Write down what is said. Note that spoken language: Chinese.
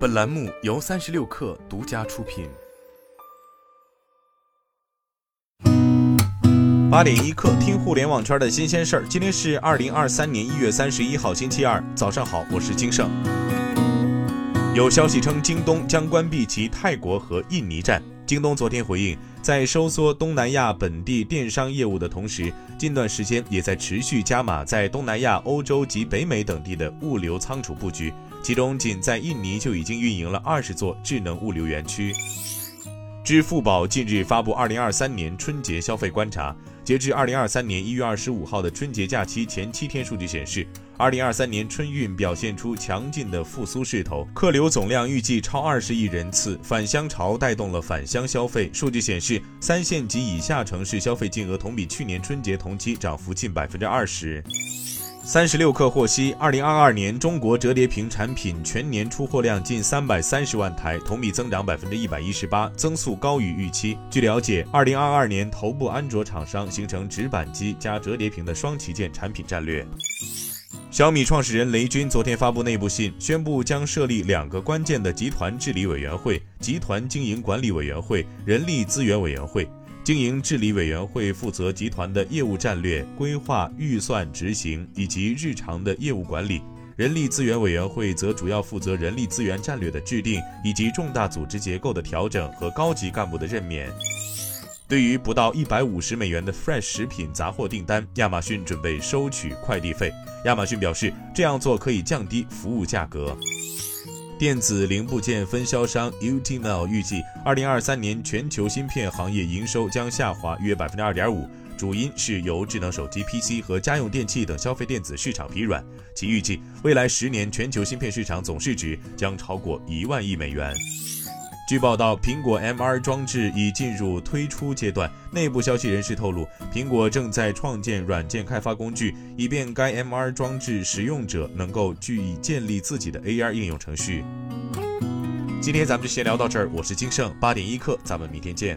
本栏目由三十六氪独家出品。八点一刻，听互联网圈的新鲜事儿。今天是二零二三年一月三十一号，星期二，早上好，我是金盛。有消息称，京东将关闭其泰国和印尼站。京东昨天回应，在收缩东南亚本地电商业务的同时，近段时间也在持续加码在东南亚、欧洲及北美等地的物流仓储布局，其中仅在印尼就已经运营了二十座智能物流园区。支付宝近日发布二零二三年春节消费观察。截至二零二三年一月二十五号的春节假期前七天数据显示，二零二三年春运表现出强劲的复苏势头，客流总量预计超二十亿人次，返乡潮带动了返乡消费。数据显示，三线及以下城市消费金额同比去年春节同期涨幅近百分之二十。三十六氪获悉，二零二二年中国折叠屏产品全年出货量近三百三十万台，同比增长百分之一百一十八，增速高于预期。据了解，二零二二年头部安卓厂商形成直板机加折叠屏的双旗舰产品战略。小米创始人雷军昨天发布内部信，宣布将设立两个关键的集团治理委员会：集团经营管理委员会、人力资源委员会。经营治理委员会负责集团的业务战略规划、预算执行以及日常的业务管理；人力资源委员会则主要负责人力资源战略的制定以及重大组织结构的调整和高级干部的任免。对于不到一百五十美元的 Fresh 食品杂货订单，亚马逊准备收取快递费。亚马逊表示，这样做可以降低服务价格。电子零部件分销商 UTML 预计，二零二三年全球芯片行业营收将下滑约百分之二点五，主因是由智能手机、PC 和家用电器等消费电子市场疲软。其预计，未来十年全球芯片市场总市值将超过一万亿美元。据报道，苹果 MR 装置已进入推出阶段。内部消息人士透露，苹果正在创建软件开发工具，以便该 MR 装置使用者能够据以建立自己的 AR 应用程序。今天咱们就先聊到这儿，我是金盛八点一刻，咱们明天见。